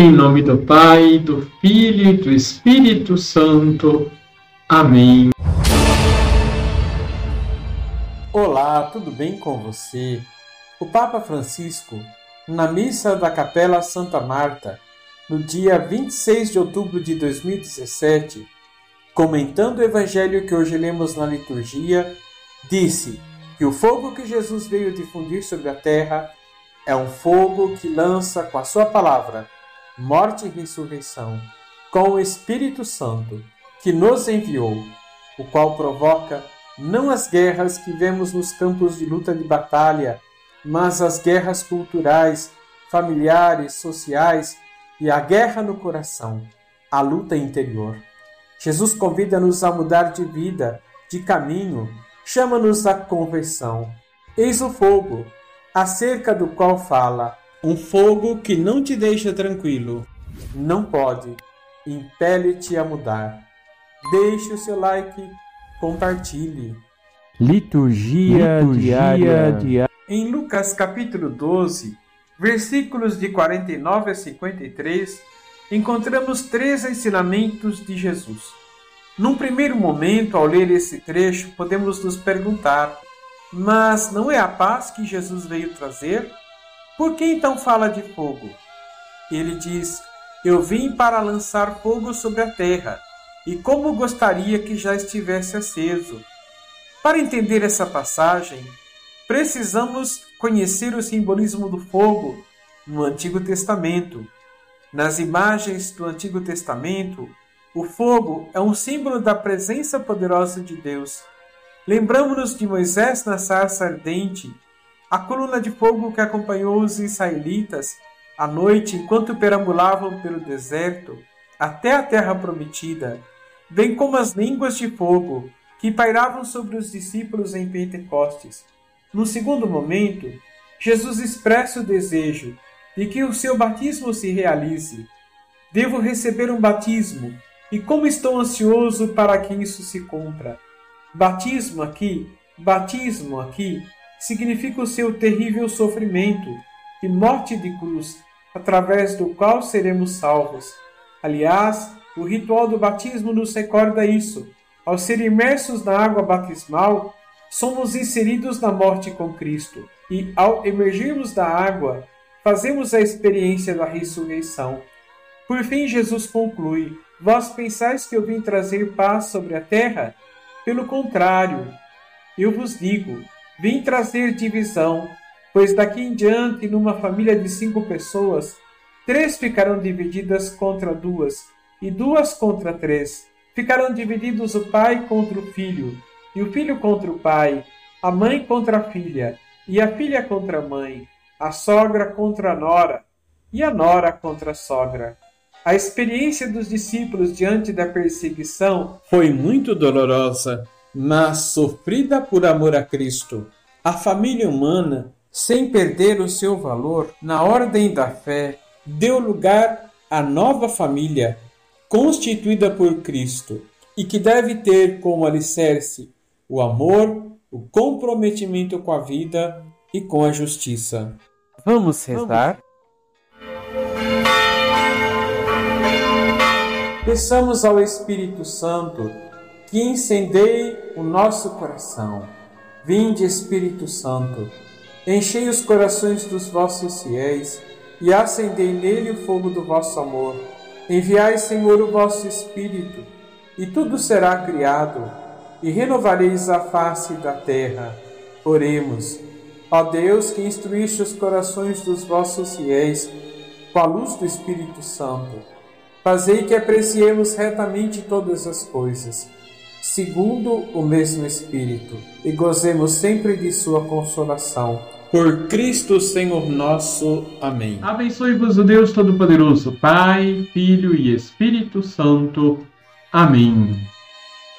Em nome do Pai, do Filho e do Espírito Santo. Amém. Olá, tudo bem com você? O Papa Francisco, na missa da Capela Santa Marta, no dia 26 de outubro de 2017, comentando o evangelho que hoje lemos na liturgia, disse que o fogo que Jesus veio difundir sobre a terra é um fogo que lança com a sua palavra morte e ressurreição, com o Espírito Santo, que nos enviou, o qual provoca não as guerras que vemos nos campos de luta de batalha, mas as guerras culturais, familiares, sociais e a guerra no coração, a luta interior. Jesus convida-nos a mudar de vida, de caminho, chama-nos à conversão. Eis o fogo, acerca do qual fala um fogo que não te deixa tranquilo. Não pode. Impele-te a mudar. Deixe o seu like, compartilhe. Liturgia, Liturgia diária. Em Lucas capítulo 12, versículos de 49 a 53, encontramos três ensinamentos de Jesus. Num primeiro momento, ao ler esse trecho, podemos nos perguntar: mas não é a paz que Jesus veio trazer? Por que então fala de fogo? Ele diz: Eu vim para lançar fogo sobre a terra, e como gostaria que já estivesse aceso. Para entender essa passagem, precisamos conhecer o simbolismo do fogo no Antigo Testamento. Nas imagens do Antigo Testamento, o fogo é um símbolo da presença poderosa de Deus. Lembramos-nos de Moisés na sarça ardente a coluna de fogo que acompanhou os israelitas à noite enquanto perambulavam pelo deserto até a terra prometida, bem como as línguas de fogo que pairavam sobre os discípulos em Pentecostes. No segundo momento, Jesus expressa o desejo de que o seu batismo se realize. Devo receber um batismo, e como estou ansioso para que isso se cumpra. Batismo aqui, batismo aqui, significa o seu terrível sofrimento e morte de cruz, através do qual seremos salvos. Aliás, o ritual do batismo nos recorda isso. Ao ser imersos na água batismal, somos inseridos na morte com Cristo, e ao emergirmos da água, fazemos a experiência da ressurreição. Por fim, Jesus conclui: Vós pensais que eu vim trazer paz sobre a terra? Pelo contrário, eu vos digo, Vim trazer divisão, pois daqui em diante, numa família de cinco pessoas, três ficarão divididas contra duas, e duas contra três. Ficarão divididos o pai contra o filho, e o filho contra o pai, a mãe contra a filha, e a filha contra a mãe, a sogra contra a nora, e a nora contra a sogra. A experiência dos discípulos diante da perseguição foi muito dolorosa mas sofrida por amor a Cristo. A família humana, sem perder o seu valor na ordem da fé, deu lugar à nova família constituída por Cristo e que deve ter como alicerce o amor, o comprometimento com a vida e com a justiça. Vamos rezar? Peçamos ao Espírito Santo que incendeie o nosso coração. Vinde, Espírito Santo, enchei os corações dos vossos fiéis e acendei nele o fogo do vosso amor. Enviai, Senhor, o vosso Espírito, e tudo será criado, e renovareis a face da terra. Oremos. Ó Deus, que instruíste os corações dos vossos fiéis com a luz do Espírito Santo, fazei que apreciemos retamente todas as coisas segundo o mesmo Espírito, e gozemos sempre de Sua consolação. Por Cristo Senhor nosso. Amém. Abençoe-vos o Deus Todo-Poderoso, Pai, Filho e Espírito Santo. Amém.